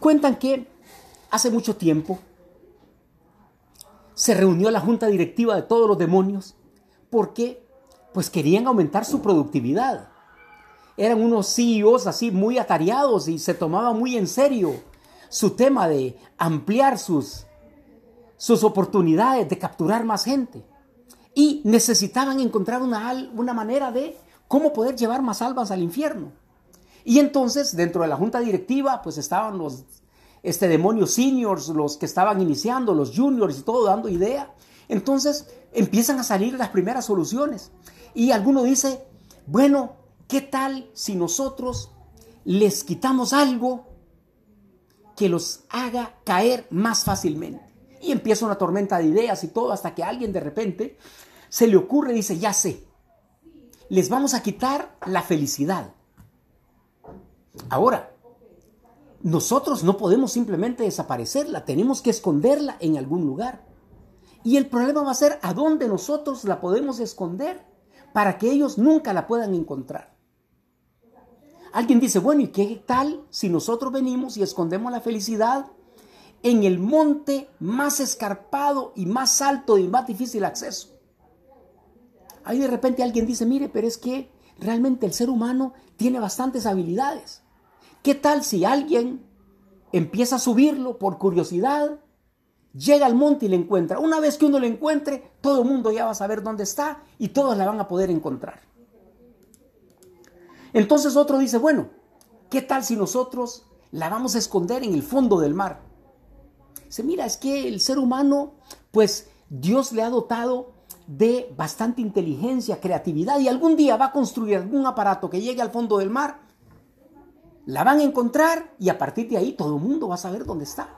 Cuentan que hace mucho tiempo se reunió la junta directiva de todos los demonios porque pues querían aumentar su productividad. Eran unos CEOs así muy atareados y se tomaban muy en serio su tema de ampliar sus, sus oportunidades, de capturar más gente. Y necesitaban encontrar una, una manera de cómo poder llevar más almas al infierno. Y entonces, dentro de la junta directiva, pues estaban los este, demonios seniors, los que estaban iniciando, los juniors y todo dando idea. Entonces empiezan a salir las primeras soluciones. Y alguno dice, bueno, ¿qué tal si nosotros les quitamos algo que los haga caer más fácilmente? Y empieza una tormenta de ideas y todo hasta que alguien de repente se le ocurre y dice, ya sé, les vamos a quitar la felicidad. Ahora, nosotros no podemos simplemente desaparecerla, tenemos que esconderla en algún lugar. Y el problema va a ser a dónde nosotros la podemos esconder para que ellos nunca la puedan encontrar. Alguien dice, bueno, ¿y qué tal si nosotros venimos y escondemos la felicidad en el monte más escarpado y más alto y más difícil acceso? Ahí de repente alguien dice, mire, pero es que realmente el ser humano tiene bastantes habilidades. ¿Qué tal si alguien empieza a subirlo por curiosidad? Llega al monte y le encuentra. Una vez que uno le encuentre, todo el mundo ya va a saber dónde está y todos la van a poder encontrar. Entonces otro dice, bueno, ¿qué tal si nosotros la vamos a esconder en el fondo del mar? Dice, mira, es que el ser humano, pues Dios le ha dotado de bastante inteligencia, creatividad y algún día va a construir algún aparato que llegue al fondo del mar la van a encontrar y a partir de ahí todo el mundo va a saber dónde está.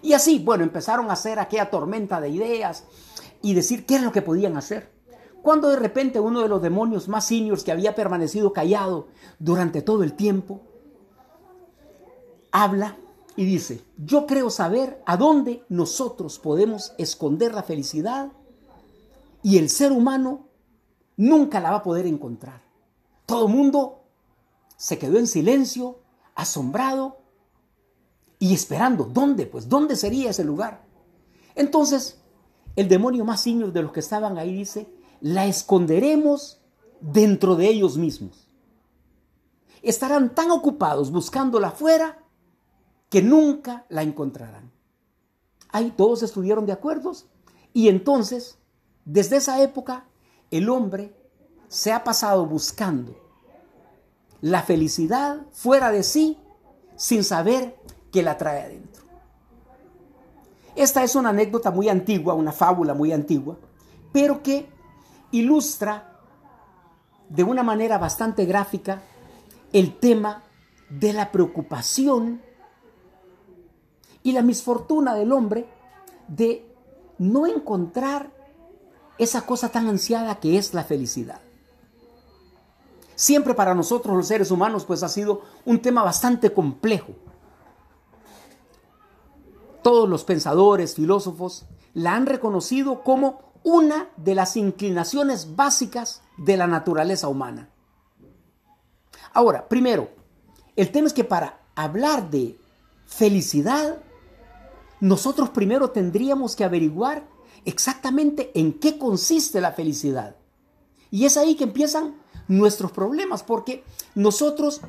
Y así, bueno, empezaron a hacer aquella tormenta de ideas y decir qué es lo que podían hacer. Cuando de repente uno de los demonios más seniors que había permanecido callado durante todo el tiempo, habla y dice, yo creo saber a dónde nosotros podemos esconder la felicidad y el ser humano nunca la va a poder encontrar. Todo el mundo se quedó en silencio asombrado y esperando. ¿Dónde? Pues, ¿dónde sería ese lugar? Entonces, el demonio más senior de los que estaban ahí dice, la esconderemos dentro de ellos mismos. Estarán tan ocupados buscándola afuera que nunca la encontrarán. Ahí todos estuvieron de acuerdo y entonces, desde esa época, el hombre se ha pasado buscando la felicidad fuera de sí sin saber que la trae adentro. Esta es una anécdota muy antigua, una fábula muy antigua, pero que ilustra de una manera bastante gráfica el tema de la preocupación y la misfortuna del hombre de no encontrar esa cosa tan ansiada que es la felicidad siempre para nosotros los seres humanos pues ha sido un tema bastante complejo. Todos los pensadores, filósofos, la han reconocido como una de las inclinaciones básicas de la naturaleza humana. Ahora, primero, el tema es que para hablar de felicidad, nosotros primero tendríamos que averiguar exactamente en qué consiste la felicidad. Y es ahí que empiezan nuestros problemas, porque nosotros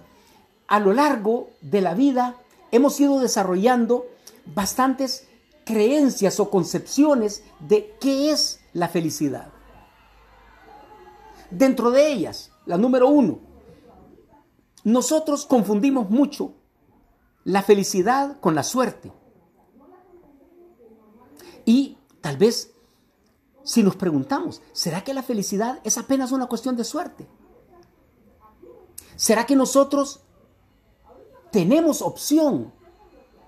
a lo largo de la vida hemos ido desarrollando bastantes creencias o concepciones de qué es la felicidad. Dentro de ellas, la número uno, nosotros confundimos mucho la felicidad con la suerte. Y tal vez si nos preguntamos, ¿será que la felicidad es apenas una cuestión de suerte? ¿Será que nosotros tenemos opción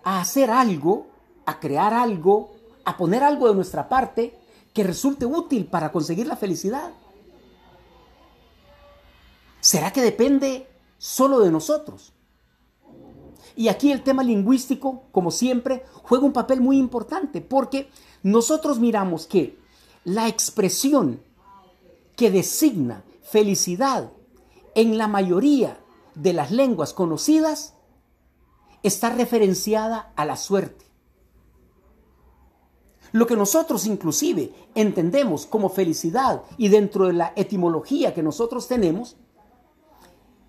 a hacer algo, a crear algo, a poner algo de nuestra parte que resulte útil para conseguir la felicidad? ¿Será que depende solo de nosotros? Y aquí el tema lingüístico, como siempre, juega un papel muy importante porque nosotros miramos que la expresión que designa felicidad en la mayoría de las lenguas conocidas está referenciada a la suerte. Lo que nosotros inclusive entendemos como felicidad y dentro de la etimología que nosotros tenemos,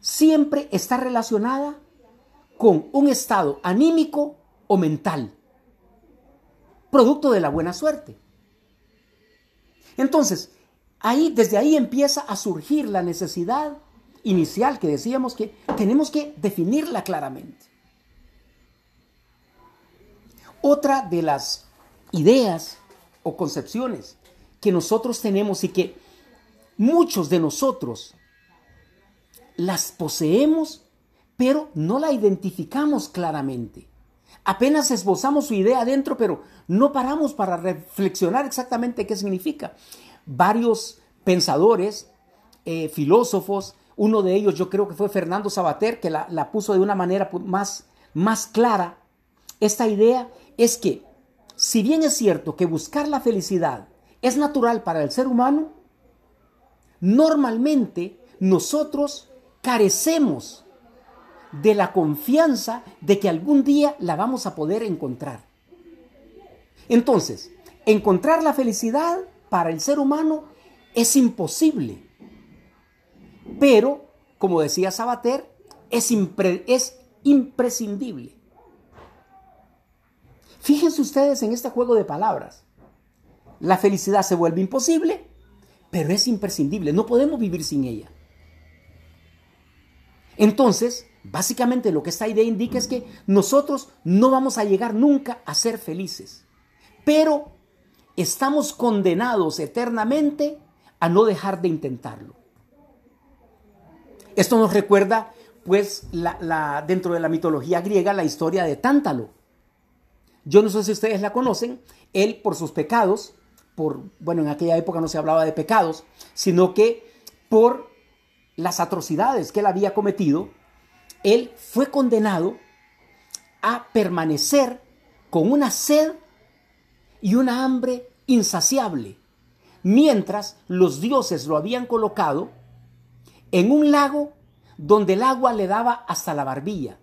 siempre está relacionada con un estado anímico o mental, producto de la buena suerte. Entonces, ahí, desde ahí empieza a surgir la necesidad inicial que decíamos que tenemos que definirla claramente. Otra de las ideas o concepciones que nosotros tenemos y que muchos de nosotros las poseemos, pero no la identificamos claramente. Apenas esbozamos su idea adentro, pero no paramos para reflexionar exactamente qué significa. Varios pensadores, eh, filósofos, uno de ellos yo creo que fue Fernando Sabater, que la, la puso de una manera más, más clara. Esta idea es que, si bien es cierto que buscar la felicidad es natural para el ser humano, normalmente nosotros carecemos de la confianza de que algún día la vamos a poder encontrar. Entonces, encontrar la felicidad para el ser humano es imposible. Pero, como decía Sabater, es, es imprescindible. Fíjense ustedes en este juego de palabras. La felicidad se vuelve imposible, pero es imprescindible. No podemos vivir sin ella. Entonces, básicamente lo que esta idea indica es que nosotros no vamos a llegar nunca a ser felices, pero estamos condenados eternamente a no dejar de intentarlo. Esto nos recuerda, pues, la, dentro de la mitología griega, la historia de Tántalo. Yo no sé si ustedes la conocen. Él, por sus pecados, por, bueno, en aquella época no se hablaba de pecados, sino que por las atrocidades que él había cometido, él fue condenado a permanecer con una sed y una hambre insaciable, mientras los dioses lo habían colocado en un lago donde el agua le daba hasta la barbilla,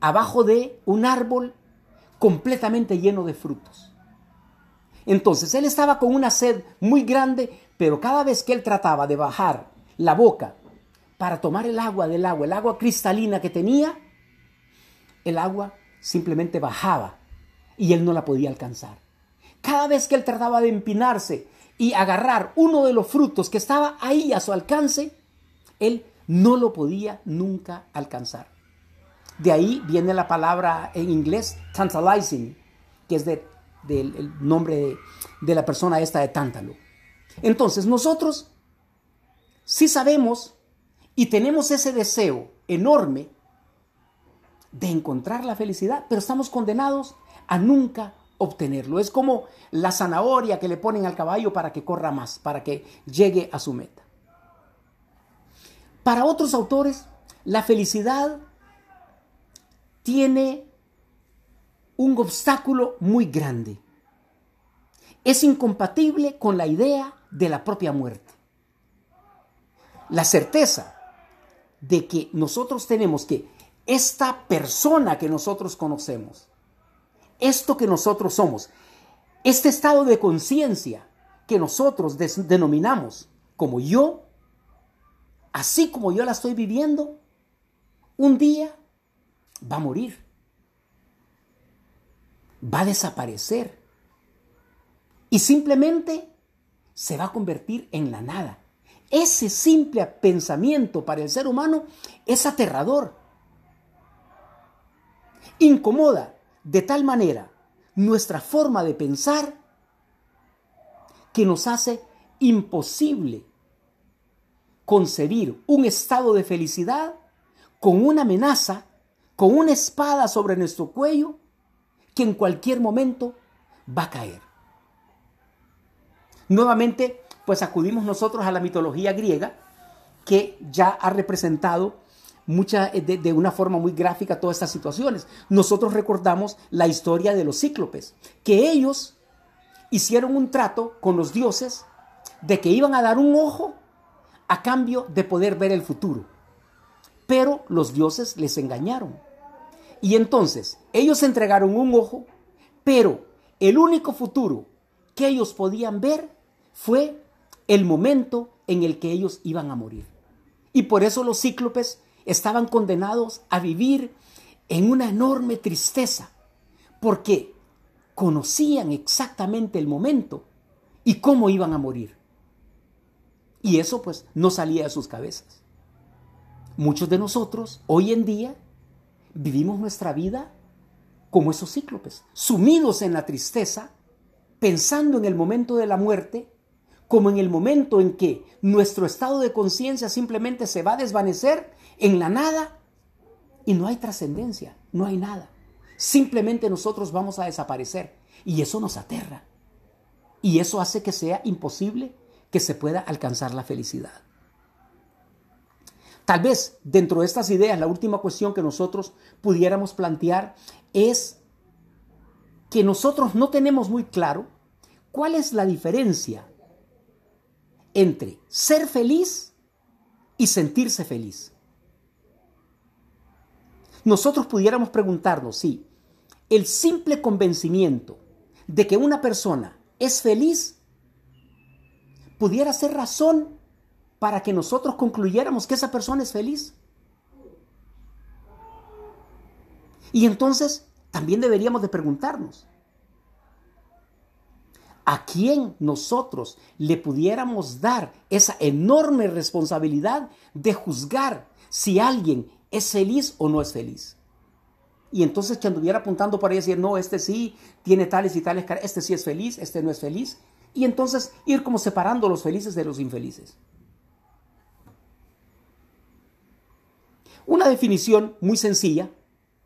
abajo de un árbol completamente lleno de frutos. Entonces él estaba con una sed muy grande, pero cada vez que él trataba de bajar la boca para tomar el agua del agua, el agua cristalina que tenía, el agua simplemente bajaba y él no la podía alcanzar. Cada vez que él trataba de empinarse y agarrar uno de los frutos que estaba ahí a su alcance, él no lo podía nunca alcanzar. De ahí viene la palabra en inglés tantalizing, que es del nombre de, de la persona esta de Tántalo. Entonces nosotros sí sabemos y tenemos ese deseo enorme de encontrar la felicidad, pero estamos condenados a nunca obtenerlo. Es como la zanahoria que le ponen al caballo para que corra más, para que llegue a su meta. Para otros autores, la felicidad tiene un obstáculo muy grande. Es incompatible con la idea de la propia muerte. La certeza de que nosotros tenemos que esta persona que nosotros conocemos, esto que nosotros somos, este estado de conciencia que nosotros denominamos como yo, así como yo la estoy viviendo, un día va a morir, va a desaparecer y simplemente se va a convertir en la nada. Ese simple pensamiento para el ser humano es aterrador. Incomoda de tal manera nuestra forma de pensar que nos hace imposible concebir un estado de felicidad con una amenaza, con una espada sobre nuestro cuello que en cualquier momento va a caer. Nuevamente, pues acudimos nosotros a la mitología griega que ya ha representado mucha, de, de, una forma muy gráfica todas estas situaciones. Nosotros recordamos la historia de los cíclopes, que ellos hicieron un trato con los dioses de que iban a dar un ojo a cambio de poder ver el futuro. Pero los dioses les engañaron. Y entonces ellos entregaron un ojo, pero el único futuro que ellos podían ver fue el momento en el que ellos iban a morir. Y por eso los cíclopes estaban condenados a vivir en una enorme tristeza, porque conocían exactamente el momento y cómo iban a morir. Y eso pues no salía de sus cabezas. Muchos de nosotros hoy en día vivimos nuestra vida como esos cíclopes, sumidos en la tristeza, pensando en el momento de la muerte, como en el momento en que nuestro estado de conciencia simplemente se va a desvanecer en la nada y no hay trascendencia, no hay nada. Simplemente nosotros vamos a desaparecer y eso nos aterra. Y eso hace que sea imposible que se pueda alcanzar la felicidad. Tal vez dentro de estas ideas, la última cuestión que nosotros pudiéramos plantear es que nosotros no tenemos muy claro cuál es la diferencia entre ser feliz y sentirse feliz. Nosotros pudiéramos preguntarnos si el simple convencimiento de que una persona es feliz pudiera ser razón para que nosotros concluyéramos que esa persona es feliz. Y entonces también deberíamos de preguntarnos, ¿a quién nosotros le pudiéramos dar esa enorme responsabilidad de juzgar si alguien es feliz o no es feliz? Y entonces que anduviera apuntando para decir, no, este sí tiene tales y tales, este sí es feliz, este no es feliz. Y entonces ir como separando los felices de los infelices. Una definición muy sencilla,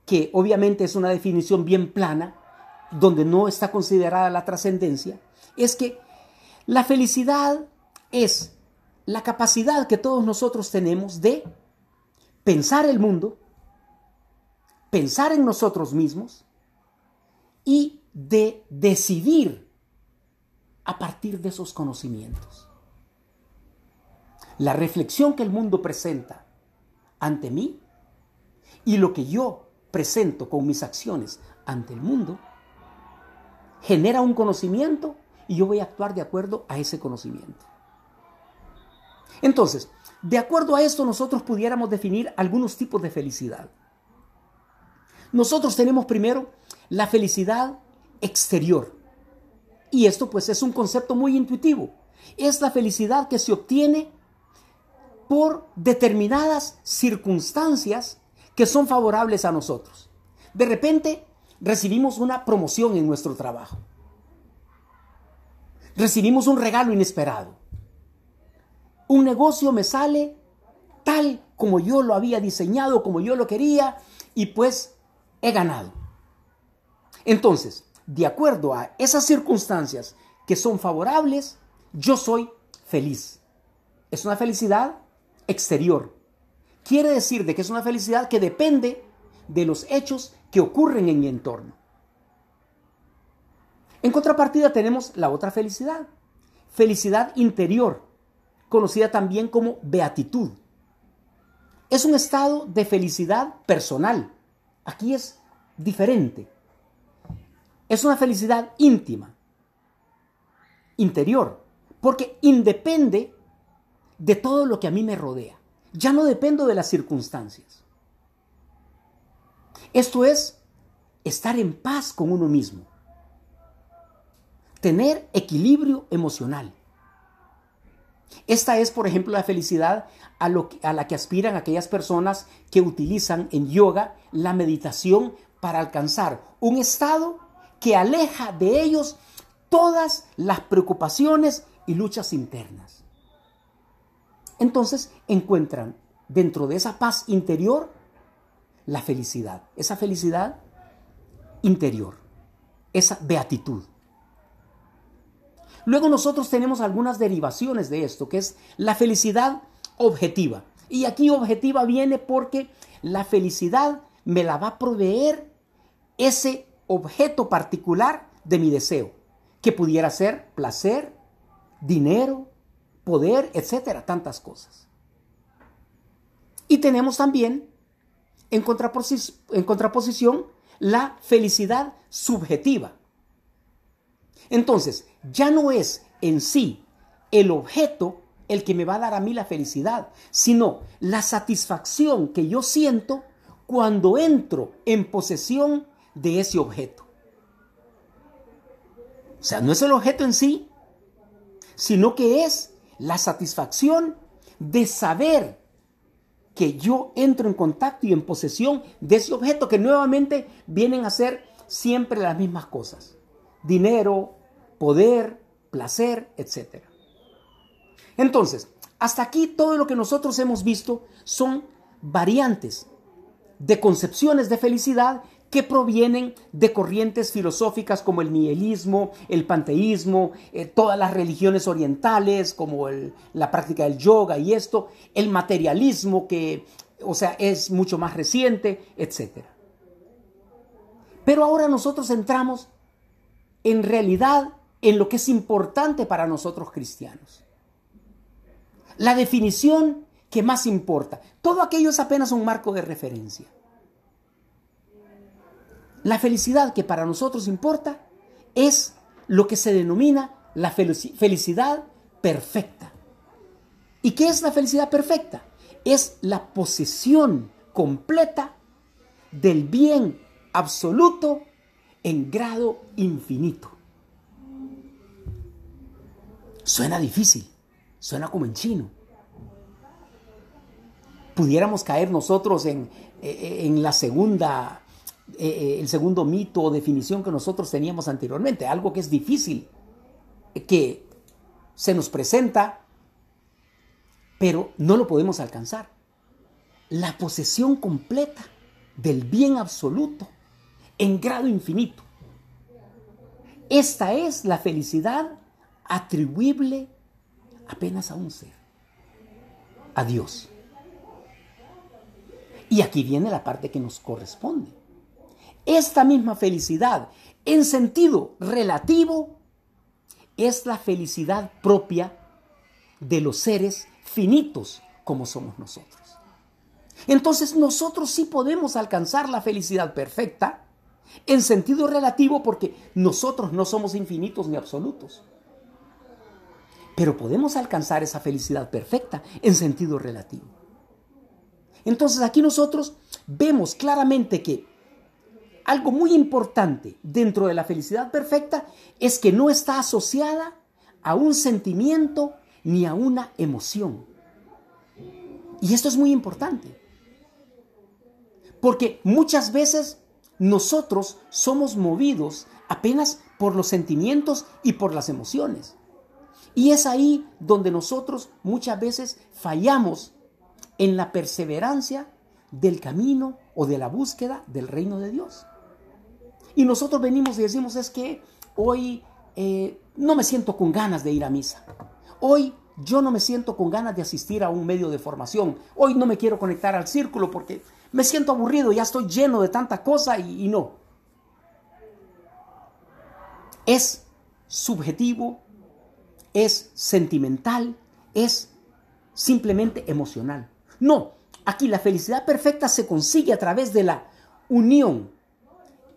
que obviamente es una definición bien plana, donde no está considerada la trascendencia, es que la felicidad es la capacidad que todos nosotros tenemos de pensar el mundo, pensar en nosotros mismos y de decidir a partir de esos conocimientos. La reflexión que el mundo presenta ante mí y lo que yo presento con mis acciones ante el mundo genera un conocimiento y yo voy a actuar de acuerdo a ese conocimiento. Entonces, de acuerdo a esto nosotros pudiéramos definir algunos tipos de felicidad. Nosotros tenemos primero la felicidad exterior. Y esto pues es un concepto muy intuitivo. Es la felicidad que se obtiene por determinadas circunstancias que son favorables a nosotros. De repente recibimos una promoción en nuestro trabajo. Recibimos un regalo inesperado. Un negocio me sale tal como yo lo había diseñado, como yo lo quería, y pues he ganado. Entonces, de acuerdo a esas circunstancias que son favorables, yo soy feliz. Es una felicidad exterior. Quiere decir de que es una felicidad que depende de los hechos que ocurren en mi entorno. En contrapartida tenemos la otra felicidad, felicidad interior, conocida también como beatitud. Es un estado de felicidad personal. Aquí es diferente. Es una felicidad íntima, interior, porque independe de todo lo que a mí me rodea. Ya no dependo de las circunstancias. Esto es estar en paz con uno mismo. Tener equilibrio emocional. Esta es, por ejemplo, la felicidad a, la que aspiran aquellas personas que utilizan en yoga la meditación para alcanzar un estado que aleja de ellos todas las preocupaciones y luchas internas entonces encuentran dentro de esa paz interior la felicidad, esa felicidad interior, esa beatitud. Luego nosotros tenemos algunas derivaciones de esto, que es la felicidad objetiva. Y aquí objetiva viene porque la felicidad me la va a proveer ese objeto particular de mi deseo, que pudiera ser placer, dinero, poder, etcétera, tantas cosas. Y tenemos también en, en contraposición la felicidad subjetiva. Entonces, ya no es en sí el objeto el que me va a dar a mí la felicidad, sino la satisfacción que yo siento cuando entro en posesión de ese objeto. O sea, no es el objeto en sí, sino que es la satisfacción de saber que yo entro en contacto y en posesión de ese objeto que nuevamente vienen a ser siempre las mismas cosas. Dinero, poder, placer, etc. Entonces, hasta aquí todo lo que nosotros hemos visto son variantes de concepciones de felicidad que provienen de corrientes filosóficas como el nihilismo, el panteísmo, eh, todas las religiones orientales como la práctica del yoga y esto, el materialismo que, o sea, es mucho más reciente, etc. Pero ahora nosotros entramos en realidad en lo que es importante para nosotros cristianos. La definición que más importa. Todo aquello es apenas un marco de referencia. La felicidad que para nosotros importa es lo que se denomina la felicidad perfecta. ¿Y qué es la felicidad perfecta? Es la posesión completa del bien absoluto en grado infinito. Suena difícil, suena como en chino. Pudiéramos caer nosotros en, eh, en la segunda eh, eh, el segundo mito o definición que nosotros teníamos anteriormente, algo que es difícil, que se nos presenta, pero no lo podemos alcanzar. La posesión completa del bien absoluto en grado infinito. Esta es la felicidad atribuible apenas a un ser, a Dios. Y aquí viene la parte que nos corresponde. Esta misma felicidad, en sentido relativo, es la felicidad propia de los seres finitos como somos nosotros. Entonces nosotros sí podemos alcanzar la felicidad perfecta en sentido relativo porque nosotros no somos infinitos ni absolutos. Pero podemos alcanzar esa felicidad perfecta en sentido relativo. Entonces aquí nosotros vemos claramente que algo muy importante dentro de la felicidad perfecta es que no está asociada a un sentimiento ni a una emoción. Y esto es muy importante. Porque muchas veces nosotros somos movidos apenas por los sentimientos y por las emociones. Y es ahí donde nosotros muchas veces fallamos en la perseverancia del camino o de la búsqueda del reino de Dios. Y nosotros venimos y decimos, es que hoy eh, no me siento con ganas de ir a misa. Hoy yo no me siento con ganas de asistir a un medio de formación. Hoy no me quiero conectar al círculo porque me siento aburrido, ya estoy lleno de tanta cosa y, y no. Es subjetivo, es sentimental, es simplemente emocional. No, aquí la felicidad perfecta se consigue a través de la unión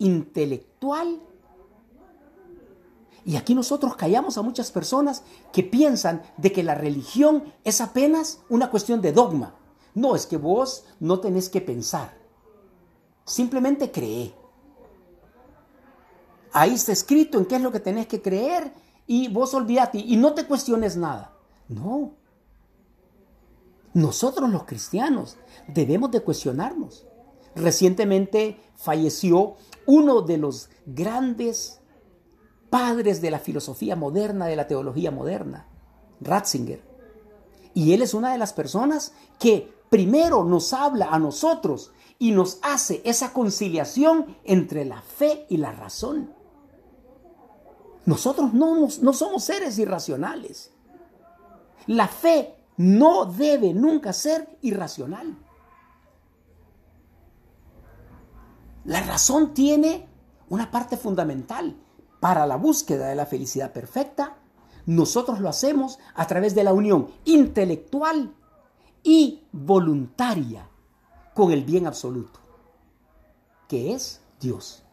intelectual. Y aquí nosotros callamos a muchas personas que piensan de que la religión es apenas una cuestión de dogma. No, es que vos no tenés que pensar. Simplemente cree. Ahí está escrito en qué es lo que tenés que creer y vos olvídate y no te cuestiones nada. No. Nosotros los cristianos debemos de cuestionarnos. Recientemente falleció uno de los grandes padres de la filosofía moderna, de la teología moderna, Ratzinger. Y él es una de las personas que primero nos habla a nosotros y nos hace esa conciliación entre la fe y la razón. Nosotros no, somos seres irracionales. La fe no debe nunca ser irracional. La razón tiene una parte fundamental. Para la búsqueda de la felicidad perfecta, nosotros lo hacemos a través de la unión intelectual y voluntaria con el bien absoluto, que es Dios.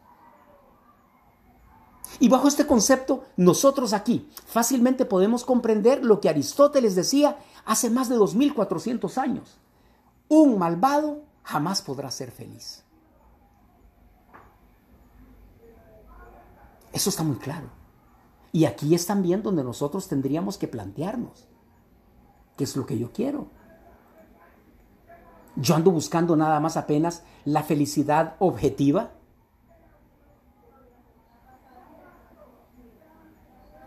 Y bajo este concepto, nosotros aquí fácilmente podemos comprender lo que Aristóteles decía hace más de 2400 años. Un malvado jamás podrá ser feliz. Eso está muy claro. Y aquí es también donde nosotros tendríamos que plantearnos, ¿qué es lo que yo quiero? Yo ando buscando nada más apenas la felicidad objetiva.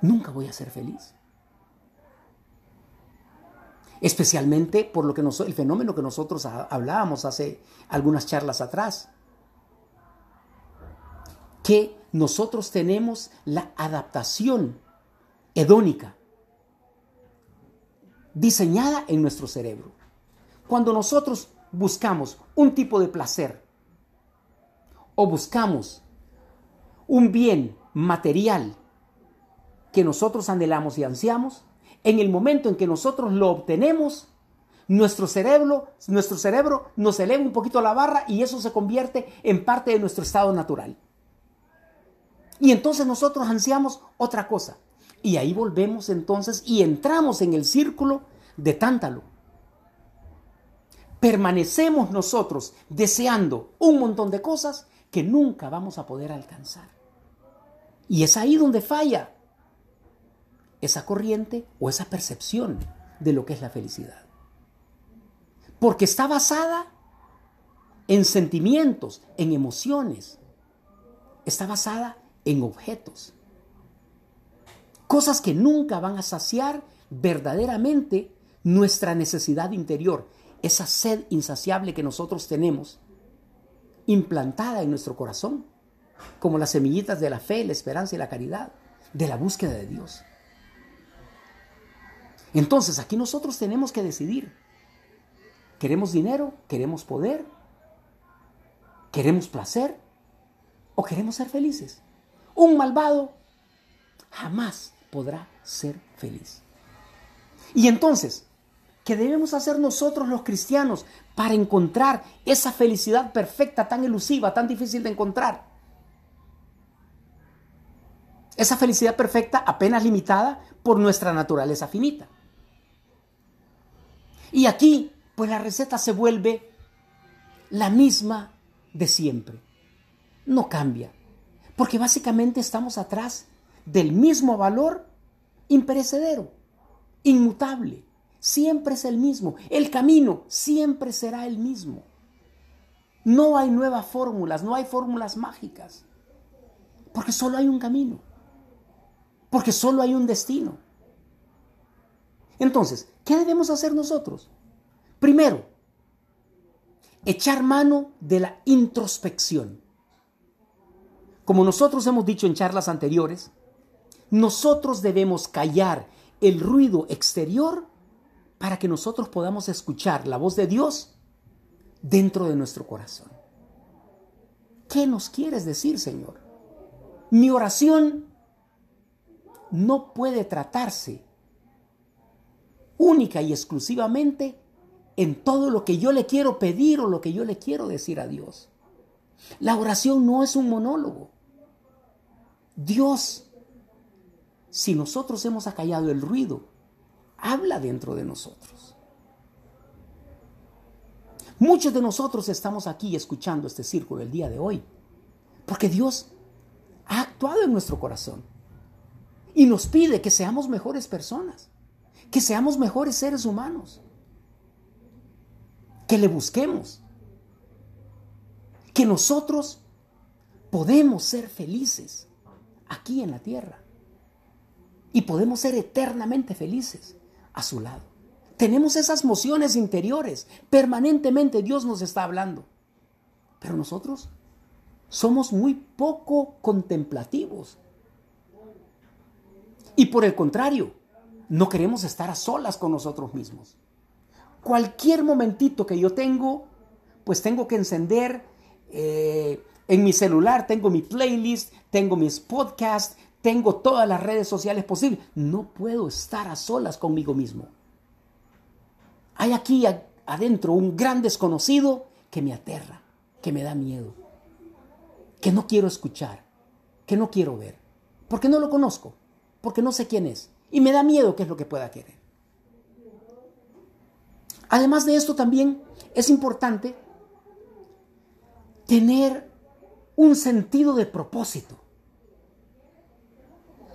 Nunca voy a ser feliz. Especialmente por lo que el fenómeno que nosotros hablábamos hace algunas charlas atrás. Que nosotros tenemos la adaptación hedónica diseñada en nuestro cerebro. Cuando nosotros buscamos un tipo de placer o buscamos un bien material que nosotros anhelamos y ansiamos, en el momento en que nosotros lo obtenemos, nuestro cerebro, nuestro cerebro nos eleva un poquito la barra y eso se convierte en parte de nuestro estado natural. Y entonces nosotros ansiamos otra cosa. Y ahí volvemos entonces y entramos en el círculo de tántalo permanecemos nosotros deseando un montón de cosas que nunca vamos a poder alcanzar. Y es ahí donde falla esa corriente o esa percepción de lo que es la felicidad. Porque está basada en sentimientos, en emociones. Está basada en objetos. Cosas que nunca van a saciar verdaderamente nuestra necesidad interior esa sed insaciable que nosotros tenemos implantada en nuestro corazón, como las semillitas de la fe, la esperanza y la caridad, de la búsqueda de Dios. Entonces aquí nosotros tenemos que decidir. ¿Queremos dinero? ¿Queremos poder? ¿Queremos placer? ¿O queremos ser felices? Un malvado jamás podrá ser feliz. Y entonces, ¿Qué debemos hacer nosotros los cristianos para encontrar esa felicidad perfecta, tan elusiva, tan difícil de encontrar. Esa felicidad perfecta apenas limitada por nuestra naturaleza finita. Y aquí, pues la receta se vuelve la misma de siempre. No cambia, porque básicamente estamos atrás del mismo valor imperecedero, inmutable siempre es el mismo. El camino siempre será el mismo. No hay nuevas fórmulas, no hay fórmulas mágicas. Porque solo hay un camino. Porque solo hay un destino. Entonces, ¿qué debemos hacer nosotros? Primero, echar mano de la introspección. Como nosotros hemos dicho en charlas anteriores, nosotros debemos callar el ruido exterior para que nosotros podamos escuchar la voz de Dios dentro de nuestro corazón. ¿Qué nos quieres decir, Señor? Mi oración no puede tratarse única y exclusivamente en todo lo que yo le quiero pedir o lo que yo le quiero decir a Dios. La oración no es un monólogo. Dios, si nosotros hemos acallado el ruido habla dentro de nosotros. Muchos de nosotros estamos aquí escuchando este círculo el día de hoy, porque Dios ha actuado en nuestro corazón y nos pide que seamos mejores personas, que seamos mejores seres humanos, que le busquemos, que nosotros podemos ser felices aquí en la tierra y podemos ser eternamente felices a su lado. Tenemos esas mociones interiores. Permanentemente Dios nos está hablando. Pero nosotros somos muy poco contemplativos. Y por el contrario, no queremos estar a solas con nosotros mismos. Cualquier momentito que yo tengo, pues tengo que encender eh, en mi celular, tengo mi playlist, tengo mis podcasts, tengo todas las redes sociales posibles. No puedo estar a solas conmigo mismo. Hay aquí adentro un gran desconocido que me aterra, que me da miedo, que no quiero escuchar, que no quiero ver, porque no lo conozco, porque no sé quién es, y me da miedo qué es lo que pueda querer. Además de esto también es importante tener un sentido de propósito.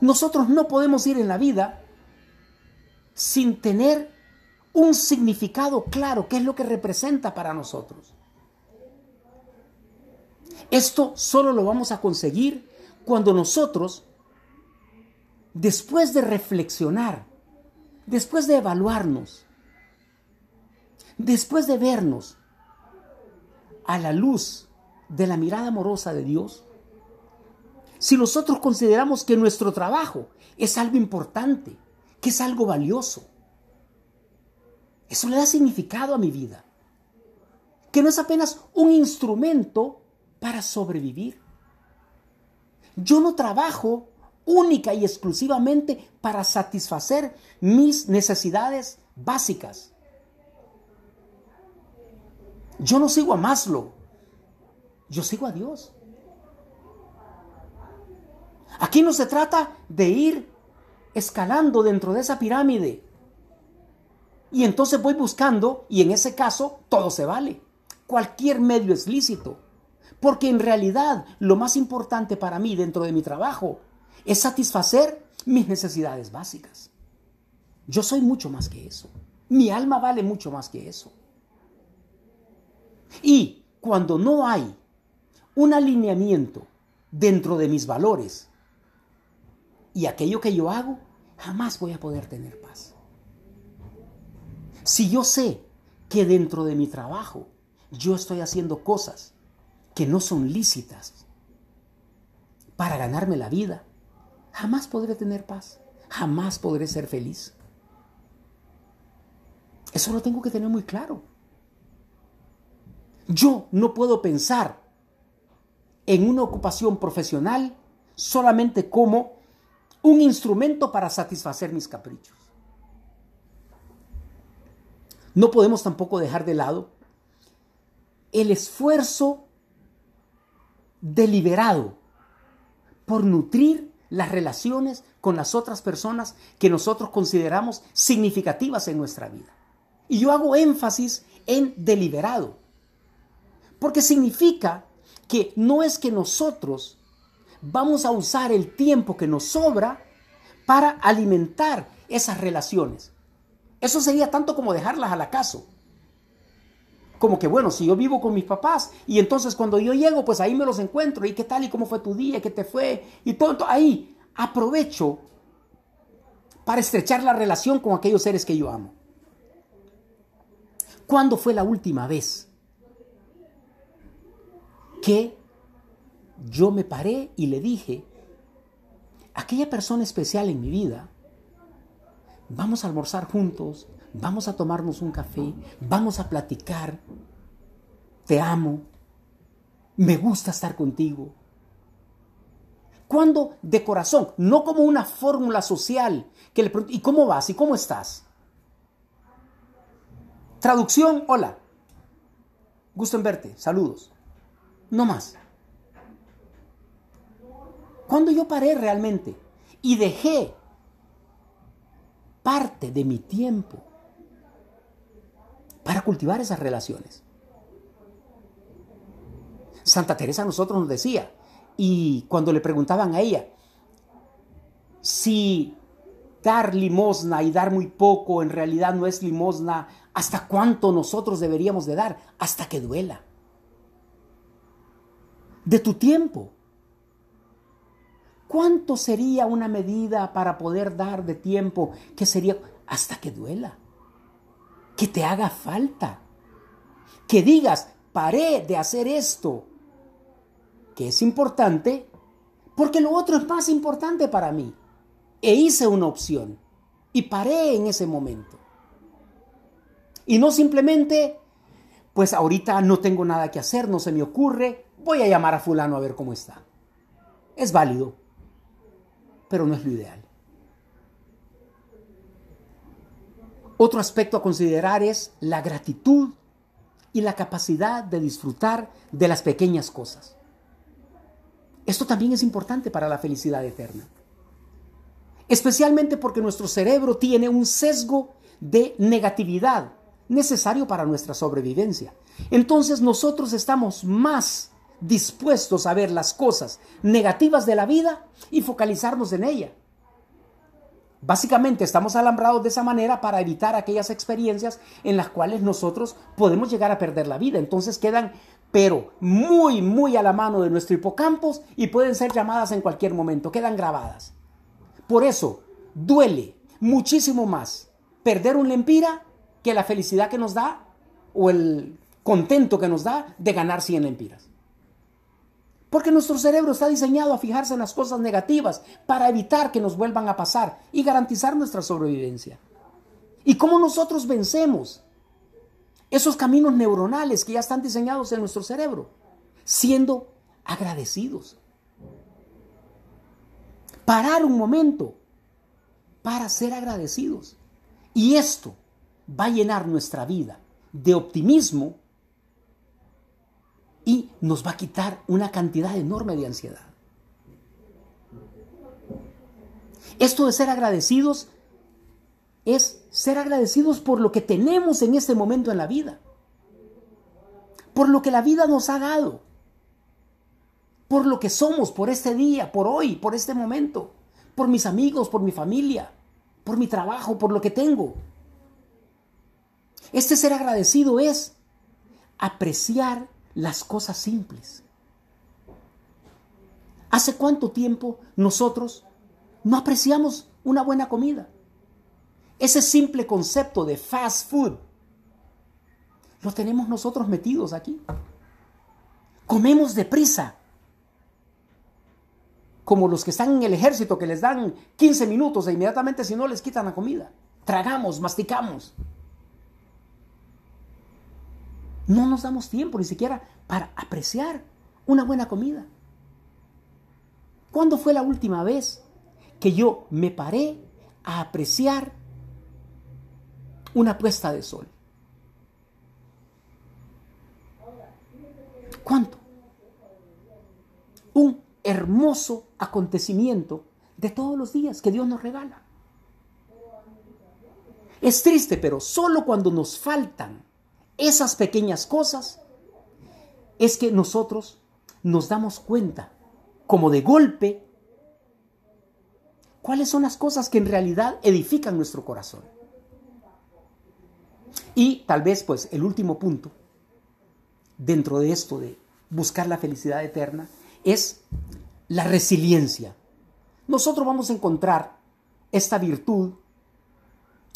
Nosotros no podemos ir en la vida sin tener un significado claro, qué es lo que representa para nosotros. Esto solo lo vamos a conseguir cuando nosotros, después de reflexionar, después de evaluarnos, después de vernos a la luz de la mirada amorosa de Dios, si nosotros consideramos que nuestro trabajo es algo importante, que es algo valioso, eso le da significado a mi vida, que no es apenas un instrumento para sobrevivir. Yo no trabajo única y exclusivamente para satisfacer mis necesidades básicas. Yo no sigo a Maslow, yo sigo a Dios. Aquí no se trata de ir escalando dentro de esa pirámide. Y entonces voy buscando y en ese caso todo se vale. Cualquier medio es lícito. Porque en realidad lo más importante para mí dentro de mi trabajo es satisfacer mis necesidades básicas. Yo soy mucho más que eso. Mi alma vale mucho más que eso. Y cuando no hay un alineamiento dentro de mis valores y aquello que yo hago, jamás voy a poder tener paz. Si yo sé que dentro de mi trabajo yo estoy haciendo cosas que no son lícitas para ganarme la vida, jamás podré tener paz, jamás podré ser feliz. Eso lo tengo que tener muy claro. Yo no puedo pensar en una ocupación profesional solamente como un instrumento para satisfacer mis caprichos. No podemos tampoco dejar de lado el esfuerzo deliberado por nutrir las relaciones con las otras personas que nosotros consideramos significativas en nuestra vida. Y yo hago énfasis en deliberado, porque significa que no es que nosotros vamos a usar el tiempo que nos sobra para alimentar esas relaciones. Eso sería tanto como dejarlas al acaso como que bueno, si yo vivo con mis papás y entonces cuando yo llego, pues ahí me los encuentro y qué tal y cómo fue tu día, qué te fue y todo, ahí aprovecho para estrechar la relación con aquellos seres que yo amo. ¿Cuándo fue la última vez que yo me paré y le dije, aquella persona especial en mi vida, vamos a almorzar juntos, vamos a tomarnos un café, vamos a platicar, te amo, me gusta estar contigo. Cuando de corazón, no como una fórmula social que le pregunto, ¿y cómo vas? ¿Y cómo estás? Traducción, hola. Gusto en verte, saludos. No más. Cuando yo paré realmente y dejé parte de mi tiempo para cultivar esas relaciones. Santa Teresa a nosotros nos decía, y cuando le preguntaban a ella si dar limosna y dar muy poco en realidad no es limosna, ¿hasta cuánto nosotros deberíamos de dar? Hasta que duela. De tu tiempo. ¿Cuánto sería una medida para poder dar de tiempo que sería hasta que duela? que te haga falta. Que digas, paré de hacer esto, que es importante, porque lo otro es más importante para mí. E hice una opción y paré en ese momento. Y no simplemente, pues ahorita no tengo nada que hacer, no se me ocurre, voy a llamar a fulano a ver cómo está. Es válido, pero no es lo ideal. Otro aspecto a considerar es la gratitud y la capacidad de disfrutar de las pequeñas cosas. Esto también es importante para la felicidad eterna. Especialmente porque nuestro cerebro tiene un sesgo de negatividad necesario para nuestra sobrevivencia. Entonces nosotros estamos más dispuestos a ver las cosas negativas de la vida y focalizarnos en ella. Básicamente estamos alambrados de esa manera para evitar aquellas experiencias en las cuales nosotros podemos llegar a perder la vida. Entonces quedan, pero muy, muy a la mano de nuestro hipocampos y pueden ser llamadas en cualquier momento, quedan grabadas. Por eso duele muchísimo más perder un lempira que la felicidad que nos da o el contento que nos da de ganar 100 lempiras. Porque nuestro cerebro está diseñado a fijarse en las cosas negativas para evitar que nos vuelvan a pasar y garantizar nuestra sobrevivencia. ¿Y cómo nosotros vencemos esos caminos neuronales que ya están diseñados en nuestro cerebro? Siendo agradecidos. Parar un momento para ser agradecidos. Y esto va a llenar nuestra vida de optimismo y nos va a quitar una cantidad enorme de ansiedad. Esto de ser agradecidos es ser agradecidos por lo que tenemos en este momento en la vida, por lo que la vida nos ha dado, por lo que somos, por este día, por hoy, por este momento, por mis amigos, por mi familia, por mi trabajo, por lo que tengo. Este ser agradecido es apreciar las cosas simples. ¿Hace cuánto tiempo nosotros no apreciamos una buena comida? Ese simple concepto de fast food lo tenemos nosotros metidos aquí. Comemos deprisa. Como los que están en el ejército que les dan 15 minutos e inmediatamente si no les quitan la comida. Tragamos, masticamos. No nos damos tiempo ni siquiera para apreciar una buena comida. ¿Cuándo fue la última vez que yo me paré a apreciar una puesta de sol? ¿Cuánto? Un hermoso acontecimiento de todos los días que Dios nos regala. Es triste, pero solo cuando nos faltan esas pequeñas cosas, es que nosotros nos damos cuenta, como de golpe, cuáles son las cosas que en realidad edifican nuestro corazón. Y tal vez, pues, el último punto dentro de esto de buscar la felicidad eterna es la resiliencia. Nosotros vamos a encontrar esta virtud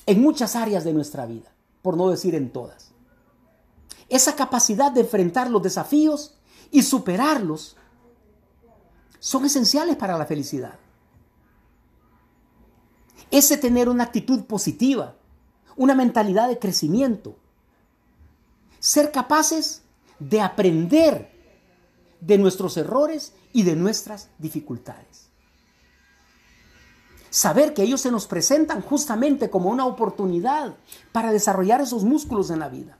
en muchas áreas de nuestra vida, por no decir en todas esa capacidad de enfrentar los desafíos y superarlos son esenciales para la felicidad. Ese tener una actitud positiva, una mentalidad de crecimiento, ser capaces de aprender de nuestros errores y de nuestras dificultades. Saber que ellos se nos presentan justamente como una oportunidad para desarrollar esos músculos en la vida.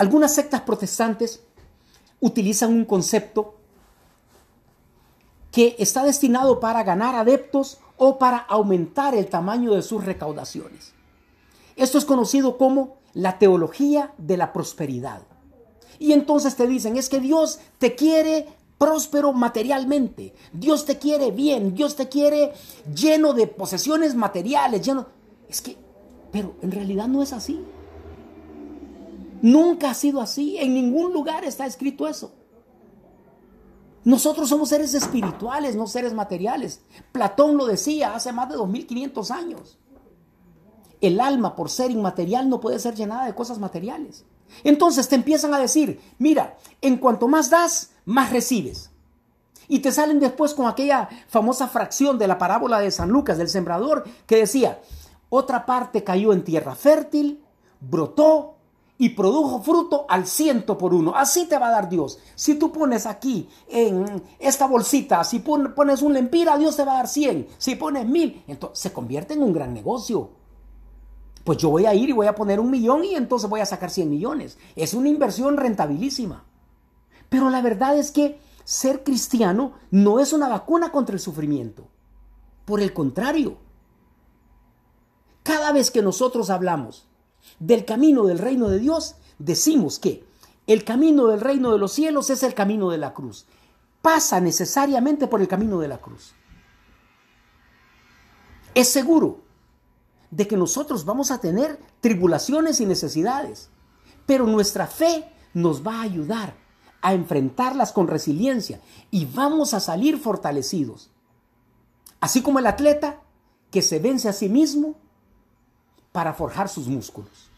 Algunas sectas protestantes utilizan un concepto que está destinado para ganar adeptos o para aumentar el tamaño de sus recaudaciones. Esto es conocido como la teología de la prosperidad. Y entonces te dicen, es que Dios te quiere próspero materialmente, Dios te quiere bien, Dios te quiere lleno de posesiones materiales, lleno... Es que, pero en realidad no es así. Nunca ha sido así. En ningún lugar está escrito eso. Nosotros somos seres espirituales, no seres materiales. Platón lo decía hace más de 2500 años. El alma, por ser inmaterial, no puede ser llenada de cosas materiales. Entonces te empiezan a decir, mira, en cuanto más das, más recibes. Y te salen después con aquella famosa fracción de la parábola de San Lucas, del sembrador, que decía, otra parte cayó en tierra fértil, brotó, y produjo fruto al ciento por uno. Así te va a dar Dios. Si tú pones aquí en esta bolsita, si pones un lempira, Dios te va a dar cien. Si pones mil, entonces se convierte en un gran negocio. pues yo voy a ir y voy a poner un millón y entonces voy a sacar 100 millones. Es una inversión rentabilísima. Pero la verdad es que ser cristiano no es una vacuna contra el sufrimiento. Por el contrario, cada vez que nosotros hablamos del camino del reino de Dios, decimos que el camino del reino de los cielos es el camino de la cruz. Pasa necesariamente por el camino de la cruz. Es seguro de que nosotros vamos a tener tribulaciones y necesidades, pero nuestra fe nos va a ayudar a enfrentarlas con resiliencia y vamos a salir fortalecidos. Así como el atleta que se vence a sí mismo para forjar sus músculos.